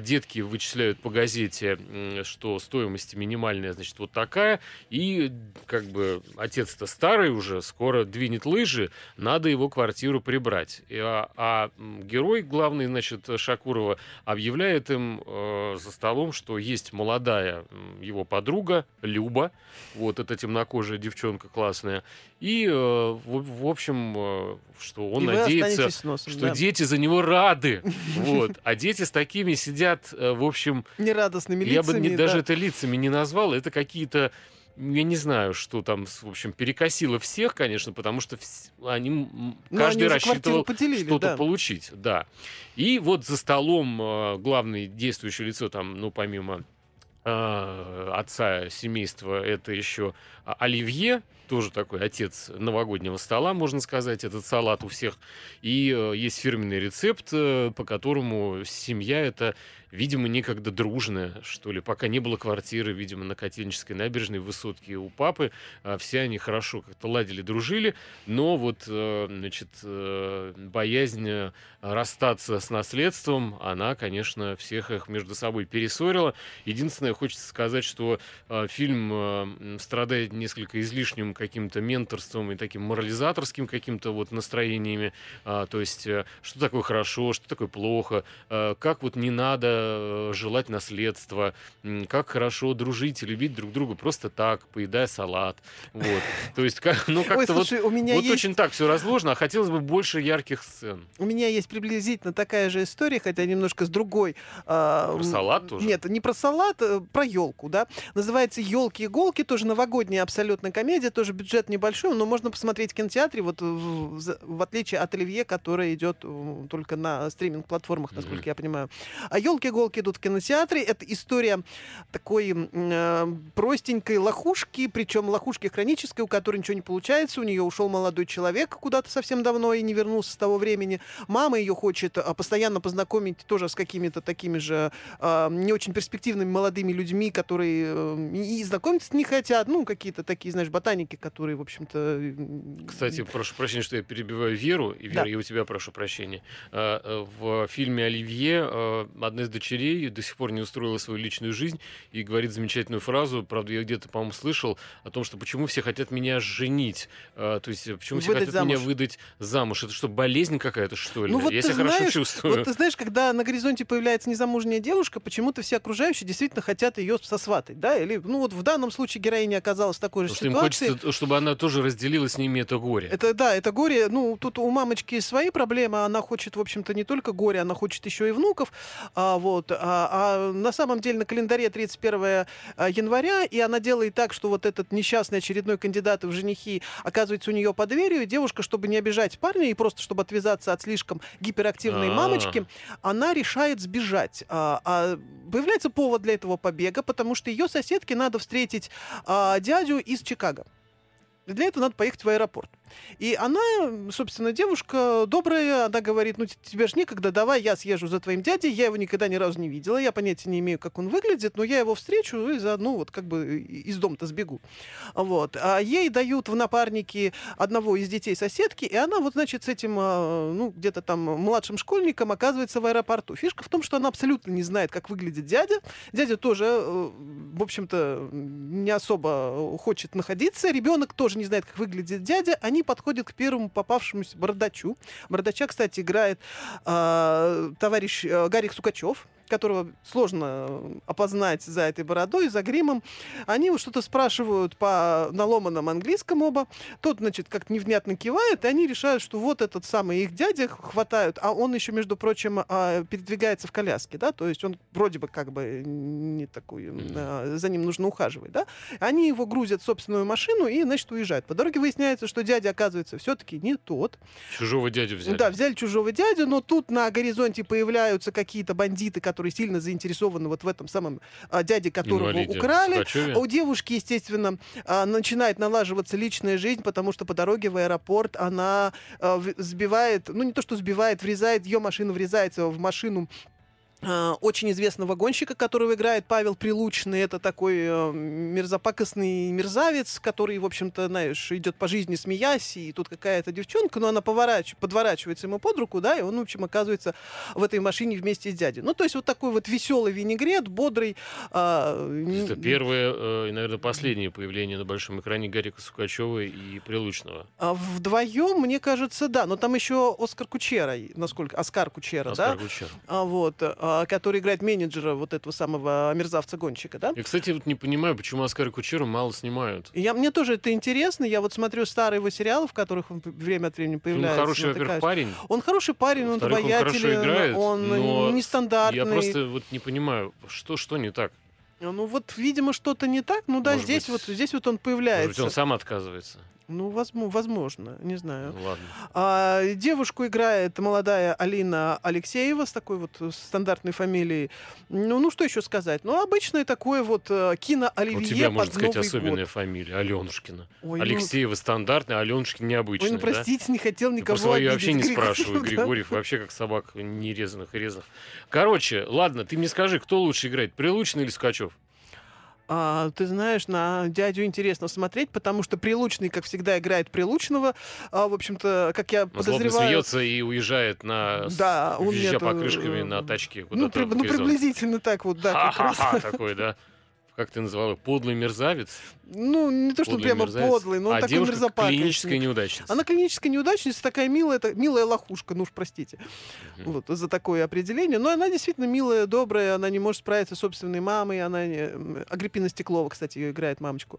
детки вычисляют по газете, что стоимость минимальная, значит, вот такая, и как бы отец-то старый уже, скоро двинет лыжи, надо его квартиру прибрать. А, а, герой главный, значит, Шакурова объявляет им э, за столом, что есть молодая его подруга Люба, вот эта темнокожая девчонка классная, и, э, в, в общем, э, что он И надеется, носом, что да. дети за него рады. Вот. А дети с такими сидят, э, в общем, Нерадостными я бы лицами. не- даже да. это лицами не назвал, это какие-то я не знаю, что там, в общем, перекосило всех, конечно, потому что вс- они, м, Ну, каждый они рассчитывал поделили, что-то да. получить, да. И вот за столом э, главное действующее лицо там, ну, помимо э, отца семейства, это еще а, Оливье, тоже такой отец новогоднего стола, можно сказать, этот салат у всех. И э, есть фирменный рецепт, э, по которому семья это, видимо, некогда дружная, что ли. Пока не было квартиры, видимо, на Котельнической набережной в высотке у папы. а Все они хорошо как-то ладили, дружили. Но вот, э, значит, боязнь расстаться с наследством, она, конечно, всех их между собой перессорила. Единственное, хочется сказать, что фильм страдает несколько излишним каким-то менторством и таким морализаторским каким-то вот настроениями. А, то есть, э, что такое хорошо, что такое плохо, э, как вот не надо э, желать наследства, как хорошо дружить и любить друг друга просто так, поедая салат. Вот. То есть, как, ну, как-то вот, слушай, у меня вот есть... очень так все разложено, а хотелось бы больше ярких сцен. У меня есть приблизительно такая же история, хотя немножко с другой. а, Про салат тоже? Нет, не про салат, э, про елку, да. Называется Елки-иголки, тоже новогодняя абсолютно комедия, тоже бюджет небольшой, но можно посмотреть в кинотеатре, вот в, в- в отличие от Оливье, который идет э, только на стриминг-платформах, насколько Мгм. я понимаю. А елки-иголки идут в кинотеатре. Это история такой э, простенькой лохушки, причем лохушки хронической, у которой ничего не получается. У нее ушел молодой человек куда-то совсем давно и не вернулся с того времени. Мама ее хочет а, постоянно познакомить тоже с какими-то такими же а, не очень перспективными молодыми людьми, которые э, и знакомиться не хотят. Ну, какие-то такие, знаешь, ботаники, которые, в общем-то... Кстати, прошу прощения, что я перебиваю Веру, и Вера, Да. я у тебя прошу прощения. А, э, В фильме «Оливье» э, одна из дочерей до сих пор не устроила свою личную жизнь и говорит замечательную фразу, правда, я где-то, по-моему, слышал, о том, что почему все хотят меня женить, то есть э, почему все Выдать хотят меня замуж. выдать замуж. Это что, болезнь какая-то, что ли? Ну вот я себя хорошо знаешь, чувствую. Вот ты знаешь, когда на горизонте появляется незамужняя девушка, почему-то все окружающие действительно хотят ее сосватать, да? Или, ну вот в данном случае героиня оказалась в такой же Потому что им ситуации. хочется, чтобы она тоже разделила с ними это горе. Это да, это горе. Ну, тут у мамочки свои проблемы. Она хочет, в общем-то, не только горе, она хочет еще и внуков. А, вот. А, а на самом деле на календаре 31 а, января, и она делает так, что вот этот несчастный очередной кандидат в женихи оказывается у нее под дверью, и девушка, чтобы не обижать парня и просто чтобы отвязаться от слишком гиперактивной А. мамочки, она решает сбежать. А, а появляется повод для этого побега, потому что ее соседке надо встретить а, дядю из Чикаго. Для этого надо поехать в аэропорт. И она, собственно, девушка добрая, она говорит, ну тебе же некогда, давай я съезжу за твоим дядей, я его никогда ни разу не видела, я понятия не имею, как он выглядит, но я его встречу и заодно вот как бы и- из дома-то сбегу. Вот. А ей дают в напарники одного из детей соседки, и она вот, значит, с этим, а, ну, где-то там младшим школьником оказывается в аэропорту. Фишка в том, что она абсолютно не знает, как выглядит дядя. Дядя тоже, э, в общем-то, не особо хочет находиться. Ребенок тоже не знает, как выглядит дядя. Они подходят к первому попавшемуся бардачу. Бардача, кстати, играет а, товарищ э, Гарик Сукачев которого сложно э, опознать за этой бородой, за гримом. Они вот что-то спрашивают по наломанном английском оба. Тот, значит, как невнятно кивает, и они решают, что вот этот самый их дядя хватают, а он еще, между прочим, а, передвигается в коляске, да, то есть он вроде бы как бы не такой, а, за ним нужно ухаживать, да. Они его грузят в собственную машину и, значит, уезжают. По дороге выясняется, что дядя, оказывается, все-таки не тот. Чужого дядю взяли. Да, взяли чужого дядю, но тут на горизонте появляются какие-то бандиты, которые сильно заинтересованы вот в этом самом а, дяде, которого Инвалиде украли. А У девушки, естественно, а, начинает налаживаться личная жизнь, потому что по дороге в аэропорт она а, сбивает, ну не то что сбивает, врезает, ее машина врезается в машину очень известного гонщика, которого играет Павел Прилучный. Это такой э, мерзопакостный мерзавец, который, в общем-то, знаешь, идет по жизни смеясь, и тут какая-то девчонка, но она поворач... подворачивается ему под руку, да, и он, в общем, оказывается в этой машине вместе с дядей. Ну, то есть вот такой вот веселый винегрет, бодрый. а, Это н- первое э, и, наверное, последнее появление на большом экране Гарика Сукачева и Прилучного. а Вдвоем, мне кажется, да. Но там еще Оскар Кучера, насколько... Оскар Кучера, Оскар да? Кучер. А, вот, а, который играет менеджера вот этого самого мерзавца-гонщика, да? Я, кстати, вот не понимаю, почему Оскара Кучера мало снимают. Я, мне тоже это интересно. Я вот смотрю старые его сериалы, в которых он время от времени Он появляется. хороший, во-первых, парень. Он хороший парень, он Во-вторых, он играет, он нестандартный. Я просто вот не понимаю, что, что не так. Ну вот, видимо, что-то не так. Ну да, Может здесь быть, вот здесь вот он Может появляется. быть, он сам отказывается. Ну, возможно, возможно, не знаю. Ну, ладно. А, девушку играет молодая Алина Алексеева с такой вот э, стандартной фамилией. Ну, ну что еще сказать? Ну, обычное такое вот э, кино У Оливье тебя, под можно сказать, Новый особенная год. фамилия. Аленушкина. Ой, ну, Алексеева стандартная, Аленушкин необычная. Ой, ну да? простите, не хотел Я никого Про свою вообще не обидеть, спрашиваю, да. Григорьев вообще как собак нерезанных и резанных. Короче, ладно, ты мне скажи, кто лучше играет, Прилучный или Скачев? А, ты знаешь, на дядю интересно смотреть, потому что Прилучный, как всегда, играет Прилучного. А, в общем-то, как я злобно подозреваю... смеется и уезжает на Да, он визжа покрышками э, на тачке Ну, при- ну, приблизительно так вот, да. Ха-ха-ха, такой, да? Как ты называла? Подлый мерзавец? Ну, не то, что Подлый прямо мерзавец. подлый, но он а такой девушка мерзопакостный. клиническая неудачница. Она клиническая неудачница, такая милая, та- милая лохушка, ну уж простите, Мгм. вот, за такое определение. Но она действительно милая, добрая, она не может справиться с собственной мамой. Она, не- Агриппина Стеклова, кстати, ее играет мамочку.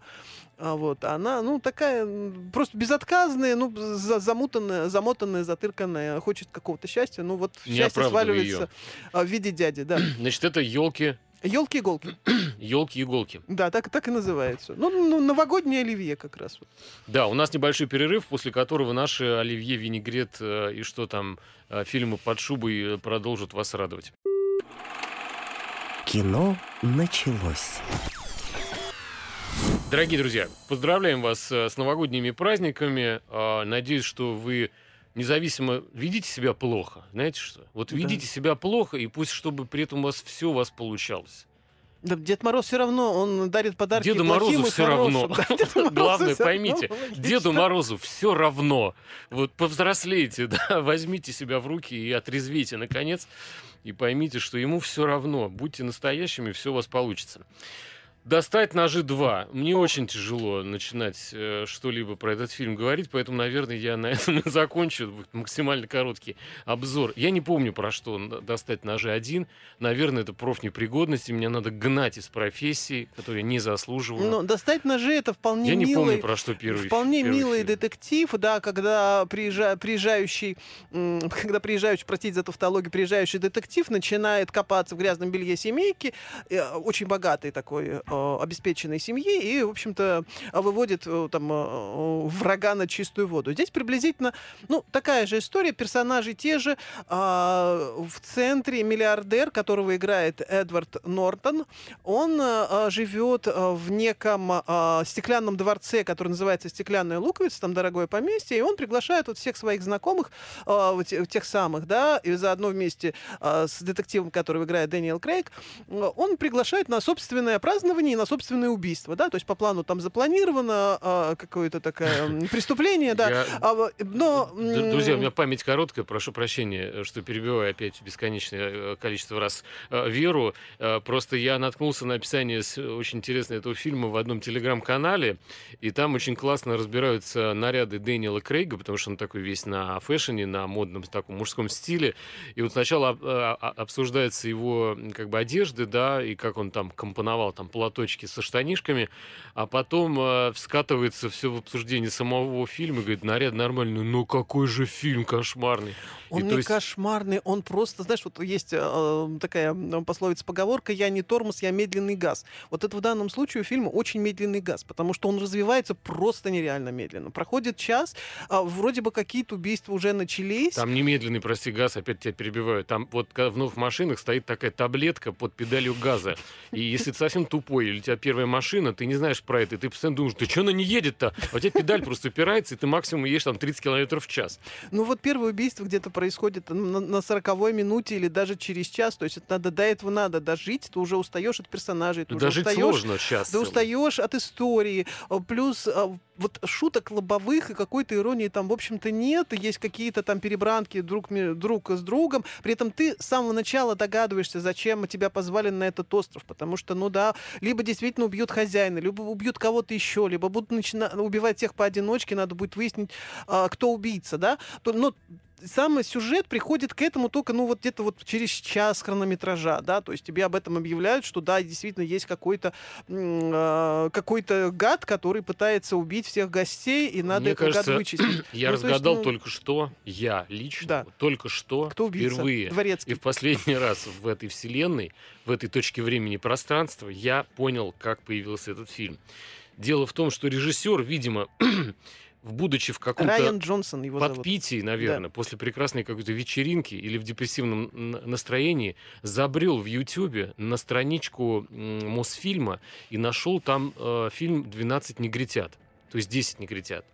А вот, она, ну, такая просто безотказная, ну, за- замутанная, замотанная, затырканная, хочет какого-то счастья. Ну, вот Не счастье сваливается а, в виде дяди, да. Значит, это елки, Елки-иголки. елки-иголки. Да, так, так и называется. Ну, ну, новогоднее оливье как раз. Да, у нас небольшой перерыв, после которого наши Оливье Винегрет э, и что там э, фильмы под шубой э, продолжат вас радовать. Кино началось. Дорогие друзья, поздравляем вас э, с новогодними праздниками. А, Надеюсь, что вы независимо ведите себя плохо. Знаете что? Вот Да. ведите себя плохо, и пусть, чтобы при этом у вас все у вас получалось. Да, Дед Мороз все равно, он дарит подарки Деду Морозу все равно. Да, Морозу Главное, поймите. Деду Морозу все равно. Вот повзрослейте, да, возьмите себя в руки и отрезвите, наконец, и поймите, что ему все равно. Будьте настоящими, все у вас получится. Достать ножи 2. Мне очень тяжело начинать э, что-либо про этот фильм говорить, поэтому, наверное, я на этом и закончу. Будет максимально короткий обзор. Я не помню, про что достать ножи 1. Наверное, это профнепригодность, и мне надо гнать из профессии, которую я не заслуживаю. Но достать ножи это вполне Я не милый, помню, про что первый вполне первый милый фильм. детектив, да, когда приезжа- приезжающий, когда приезжающий, простите за тавтологию, приезжающий детектив начинает копаться в грязном белье семейки, э, очень богатой такой э, обеспеченной семьи, и, в общем-то, э, выводит э, там э, врага на чистую воду. Здесь приблизительно, ну, такая же история, персонажи те же, а, в центре миллиардер, которого играет Эдвард Нортон, он э, живет э, в неком э, стеклянном дворце, который называется «Стеклянная луковица», там дорогое поместье, и он приглашает вот всех своих знакомых, э, тех самых, да, и заодно вместе э, с детективом, которого играет Дэниел Крейг, э, он приглашает на собственное празднование и на собственное убийство, да, то есть по плану там запланировано э, какое-то такое преступление, да, Я- а, но... Друзья, у меня память короткая, прошу прощения, э, что перебиваю опять бесконечное э, количество раз э, Веру. Просто я наткнулся на описание очень интересного этого фильма в одном телеграм-канале, и там очень классно разбираются наряды Дэниела Крейга, потому что он такой весь на фэшне, на модном таком мужском стиле. И вот сначала э, а- обсуждаются его как бы одежды, да, и как он там компоновал там платочки со штанишками, а потом э, вскатывается все в обсуждение самого фильма, и говорит, наряд нормальный, ну какой же фильм кошмарный. Он И не есть- кошмарный, он просто, знаешь, вот есть э, такая м, пословица-поговорка «я не тормоз, я медленный газ». Вот это в данном случае у фильма очень медленный газ, потому что он развивается просто нереально медленно. Проходит час, а, вроде бы какие-то убийства уже начались. Там немедленный, прости, газ, опять тебя перебиваю. Там вот в новых машинах стоит такая таблетка под педалью газа. И если совсем тупой, или у тебя первая машина, ты не знаешь про это, и ты постоянно думаешь, да что она не едет-то? А у тебя педаль просто упирается, и ты максимум едешь там 30 километров в час. Ну вот первое убийство где-то происходит на, на 40 минуте или даже через час. То есть это надо, до этого надо дожить, ты уже устаешь от персонажей, ты Ну, уже устаешь сложно час. Ты устаешь от истории, а, плюс а, вот шуток лобовых и какой-то иронии там, в общем-то, нет. Есть какие-то там перебранки друг, друг с другом. При этом ты с самого начала догадываешься, зачем тебя позвали на этот остров. Потому что, ну да, либо действительно убьют хозяина, либо убьют кого-то еще, либо будут начина- убивать всех поодиночке, надо будет выяснить, а, кто убийца, да. То- Но сам сюжет приходит к этому только, ну, вот где-то вот через час хронометража, да, то есть тебе об этом объявляют, что да, действительно есть какой-то э, какой-то гад, который пытается убить всех гостей, и надо Мне этот кажется, гад вычислить. Я Ну, то есть, разгадал ну, только что, я лично, Да. только что, Кто убийца? впервые Дворецкий. и в последний раз в этой вселенной, в этой точке времени и пространства, я понял, как появился этот фильм. Дело в том, что режиссер, видимо, в будучи в каком-то Райан Джонсон его зовут. подпитии, наверное, после прекрасной какой-то вечеринки или в депрессивном настроении, забрел в Ютьюбе на страничку Мосфильма и нашел там э, фильм «12 негритят», то есть «10 негритят».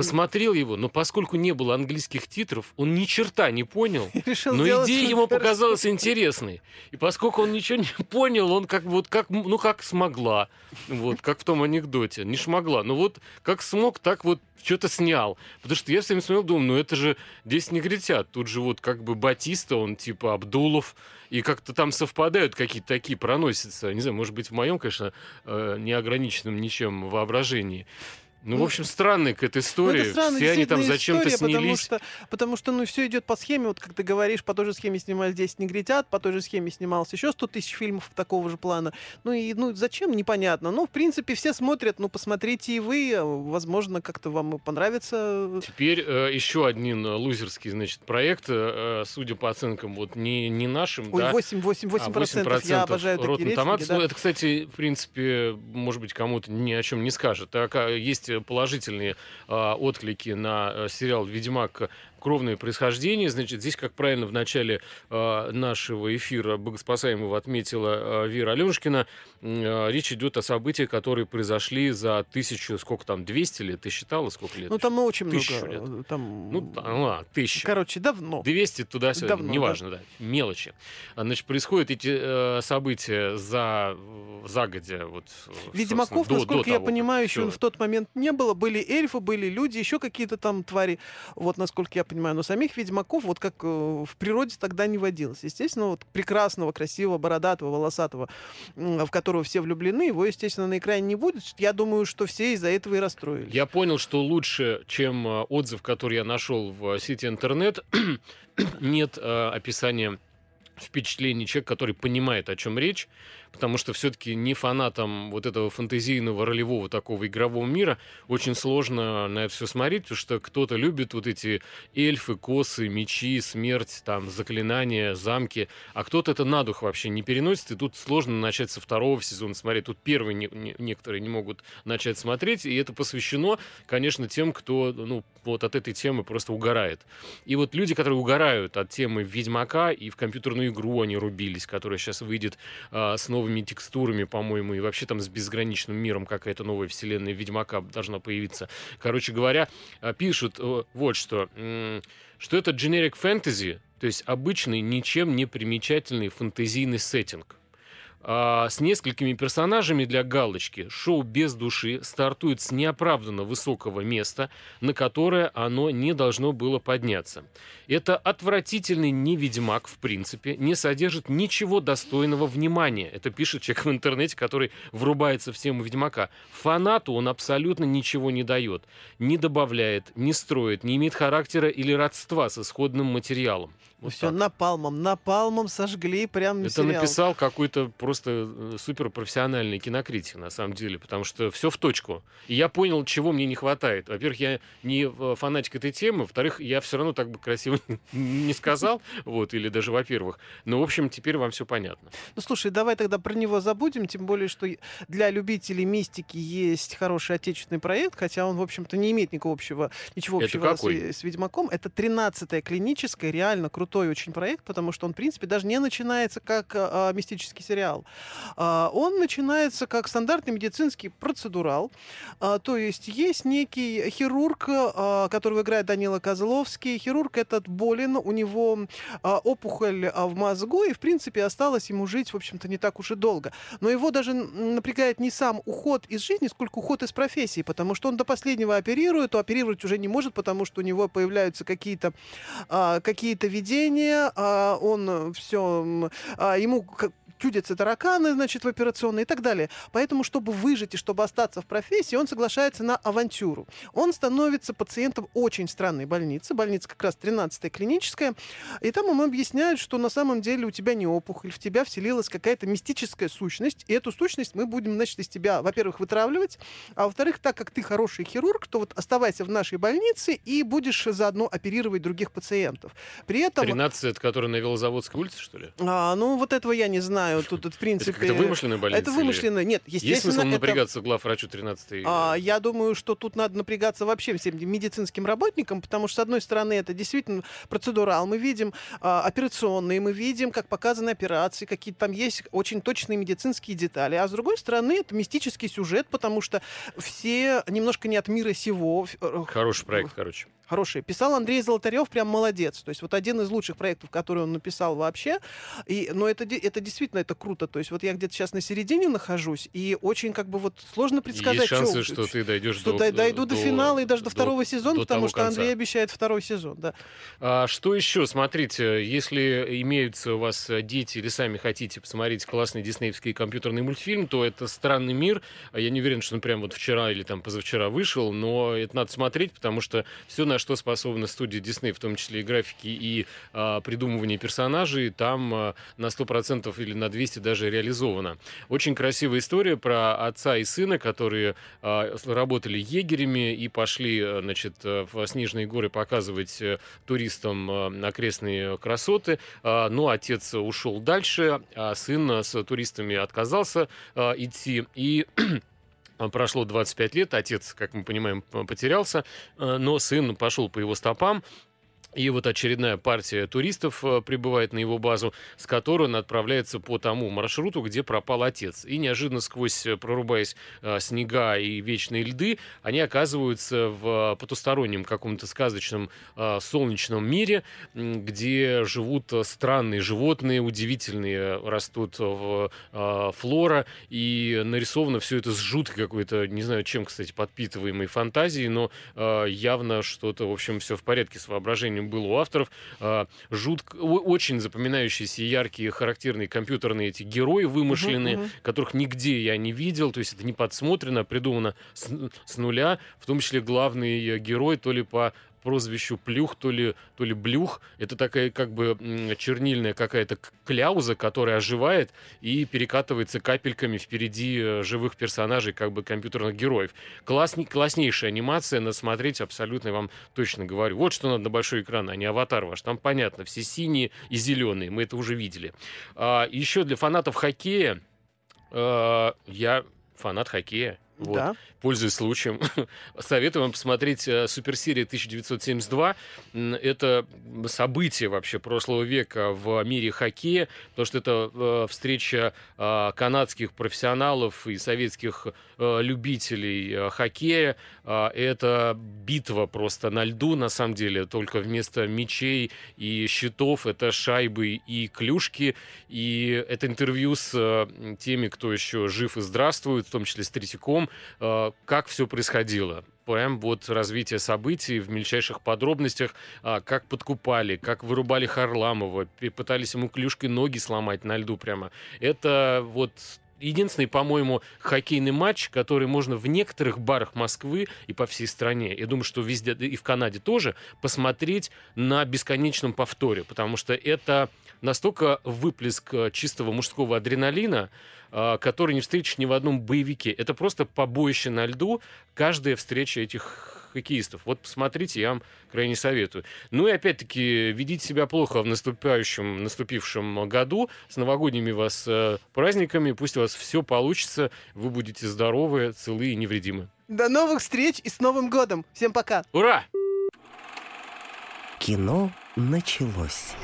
Посмотрел его, но поскольку не было английских титров, он ни черта не понял. Решил Но идея ему версию. показалась интересной. И поскольку он ничего не понял, он как бы вот как, ну как смогла. Вот, как в том анекдоте. Не шмогла. Но вот как смог, так вот что-то снял. Потому что я все время смотрел, думаю, ну это же 10 негритят. Тут же вот как бы Батиста, он типа Абдулов. И как-то там совпадают какие-то такие, проносятся. Не знаю, может быть, в моем, конечно, э, неограниченном ничем воображении. Ну, в Ну, общем, странная какая-то Ну, история. это странная Все они там зачем-то история, потому снялись. что, потому что, ну, все идет по схеме, вот как ты говоришь, по той же схеме снимались 10 негритят, по той же схеме снималось еще 100 тысяч фильмов такого же плана. Ну и, ну, зачем, непонятно. Ну, в принципе, все смотрят, ну, посмотрите и вы, э, возможно, как-то вам понравится. Теперь э, еще один э, лузерский, значит, проект, э, судя по оценкам, вот не, не нашим, Ой, да, 8, 8, 8 а, процентов. Я обожаю такие рейтинги, да. Ну, это, кстати, в принципе, может быть, кому-то ни о чем не скажет. Так, а, есть положительные а, отклики на э, сериал «Ведьмак. Кровное происхождение». Значит, здесь, как правильно в начале а, нашего эфира богоспасаемого отметила а, Вера Аленушкина, а, речь идет о событиях, которые произошли за тысячу, сколько там, 200 лет? Ты считала, сколько лет? Ну, там очень Тысячу много. лет. э, Там, Ну, да, ну, тысяча. короче, давно. 200 туда-сюда, Давно, неважно, да. мелочи. А, Значит, происходят эти э, события за, загодя. Вот, э, Ведьмаков, до- насколько до я того, понимаю, еще в тот момент не было. Были эльфы, были люди, еще какие-то там твари. Вот, насколько я понимаю. Но самих ведьмаков, вот как э, в природе тогда не водилось. Естественно, вот прекрасного, красивого, бородатого, волосатого, в которого все влюблены, его, естественно, на экране не будет. Я думаю, что все из-за этого и расстроились. Я понял, что лучше, чем э, отзыв, который я нашел в сети интернет, нет э, описания впечатлений человека, который понимает, о чем речь, потому что все-таки не фанатам вот этого фантазийного ролевого такого игрового мира очень сложно на это все смотреть, потому что кто-то любит вот эти эльфы, косы, мечи, смерть, там, заклинания, замки, а кто-то это на дух вообще не переносит, и тут сложно начать со второго сезона смотреть. Тут первые не- не- некоторые не могут начать смотреть, и это посвящено, конечно, тем, кто, ну, вот от этой темы просто угорает. И вот люди, которые угорают от темы Ведьмака, и в компьютерную игру они рубились, которая сейчас выйдет а, с новыми текстурами, по-моему, и вообще там с безграничным миром какая-то новая вселенная Ведьмака должна появиться. Короче говоря, а, пишут э, вот что, что это generic fantasy, то есть обычный, ничем не примечательный фэнтезийный сеттинг. А, с несколькими персонажами для галочки. Шоу без души стартует с неоправданно высокого места, на которое оно не должно было подняться. Это отвратительный неведьмак, в принципе, не содержит ничего достойного внимания. Это пишет человек в интернете, который врубается в тему ведьмака. Фанату он абсолютно ничего не дает. Не добавляет, не строит, не имеет характера или родства с исходным материалом. Вот все так. напалмом, напалмом сожгли прям Это сериал. написал какой-то просто э, суперпрофессиональный кинокритик, на самом деле, потому что все в точку. И я понял, чего мне не хватает. Во-первых, я не э, фанатик этой темы, во-вторых, я все равно так бы красиво не сказал, вот, или даже во-первых. Но, в общем, теперь вам все понятно. Ну, слушай, давай тогда про него забудем, тем более, что для любителей мистики есть хороший отечественный проект, хотя он, в общем-то, не имеет никакого общего, ничего общего с, с Ведьмаком. Это 13-я клиническая, реально крутой очень проект, потому что он, в принципе, даже не начинается как а, а, мистический сериал. А, он начинается как стандартный медицинский процедурал, А, то есть есть некий хирург, а, которого играет Данила Козловский. Хирург этот болен, у него а, опухоль а, в мозгу, и, в принципе, осталось ему жить, в общем-то, не так уж и долго. Но его даже напрягает не сам уход из жизни, сколько уход из профессии, потому что он до последнего оперирует, то оперировать уже не может, потому что у него появляются какие-то а, какие-то видения, а, он все, ему к- чудятся тараканы, значит, в операционной и так далее. Поэтому, чтобы выжить и чтобы остаться в профессии, он соглашается на авантюру. Он становится пациентом очень странной больницы, больница как раз 13-я клиническая, и там ему объясняют, что на самом деле у тебя не опухоль, в тебя вселилась какая-то мистическая сущность, и эту сущность мы будем, значит, из тебя, во-первых, вытравливать, а во-вторых, так как ты хороший хирург, то вот оставайся в нашей больнице и будешь заодно оперировать других пациентов. При этом... 13 это который на Велозаводской улице, что ли? А, ну, вот этого я не знаю. Тут, в принципе... Это вымышленная больница? Это вымышленная. Нет, естественно... Есть смысл это... напрягаться главврачу 13 а, Я думаю, что тут надо напрягаться вообще всем медицинским работникам, потому что, с одной стороны, это действительно процедурал. Мы видим а, операционные, мы видим, как показаны операции, какие там есть очень точные медицинские детали. А с другой стороны, это мистический сюжет, потому что все немножко не от мира сего. Э, Хороший проект, короче хорошие. Писал Андрей Золотарев, прям молодец. То есть вот один из лучших проектов, который он написал вообще. И, но это, это действительно это круто. То есть вот я где-то сейчас на середине нахожусь, и очень как бы вот сложно предсказать, Есть шансы, что, что ты дойдешь что до, дойду до, до финала и даже до, до второго сезона, до потому что конца. Андрей обещает второй сезон. Да. А, что еще? Смотрите, если имеются у вас дети или сами хотите посмотреть классный диснеевский компьютерный мультфильм, то это «Странный мир». Я не уверен, что он прям вот вчера или там позавчера вышел, но это надо смотреть, потому что все, на что способна студия Дисней, в том числе и графики, и а, придумывание персонажей, там а, на 100% или на 200 даже реализовано. Очень красивая история про отца и сына, которые а, работали егерями и пошли, а, значит, в Снежные горы показывать а, туристам а, окрестные красоты. А, но отец ушел дальше, а сын с туристами отказался а, идти. И Прошло 25 лет, отец, как мы понимаем, потерялся, э, но сын пошел по его стопам, и вот очередная партия туристов э, прибывает на его базу, с которой он отправляется по тому маршруту, где пропал отец. И неожиданно сквозь, э, прорубаясь э, снега и вечные льды, они оказываются в потустороннем каком-то сказочном солнечном мире, где живут странные животные, удивительные, растут в флора, и нарисовано все это с жуткой какой-то, не знаю чем, кстати, подпитываемой фантазией, но явно что-то, в общем, все в порядке с воображением помню, был у авторов. А, жутко, очень запоминающиеся, яркие, характерные компьютерные эти герои вымышленные, uh-huh, uh-huh. которых нигде я не видел. То есть это не подсмотрено, придумано с, с нуля. В том числе главный герой то ли по прозвищу Плюх, то ли, то ли Блюх. Это такая как бы чернильная какая-то кляуза, которая оживает и перекатывается капельками впереди э, живых персонажей, как бы компьютерных героев. Классный, класснейшая анимация, надо смотреть абсолютно, вам точно говорю. Вот что надо на большой экран, а не аватар ваш. Там понятно, все синие и зеленые, мы это уже видели. А, еще для фанатов хоккея, а, я фанат хоккея, вот. Да. Пользуясь случаем, советую вам посмотреть э, Суперсерия 1972. Это событие вообще прошлого века в мире хоккея, потому что это э, встреча э, канадских профессионалов и советских любителей хоккея. Это битва просто на льду, на самом деле, только вместо мечей и щитов это шайбы и клюшки. И это интервью с теми, кто еще жив и здравствует, в том числе с Третьяком, Э, как все происходило прям вот развитие событий в мельчайших подробностях, а, как подкупали, как вырубали Харламова, пытались ему клюшкой ноги сломать на льду прямо. Это вот единственный, по-моему, хоккейный матч, который можно в некоторых барах Москвы и по всей стране, я думаю, что везде и в Канаде тоже, посмотреть на бесконечном повторе, потому что это настолько выплеск э, чистого мужского адреналина, э, который не встретишь ни в одном боевике. Это просто побоище на льду, каждая встреча этих хоккеистов. Вот посмотрите, я вам крайне советую. Ну и опять-таки, ведите себя плохо в наступающем, наступившем году. С новогодними вас э, праздниками. Пусть у вас все получится. Вы будете здоровы, целы и невредимы. До новых встреч и с Новым годом. Всем пока. Ура! Кино началось.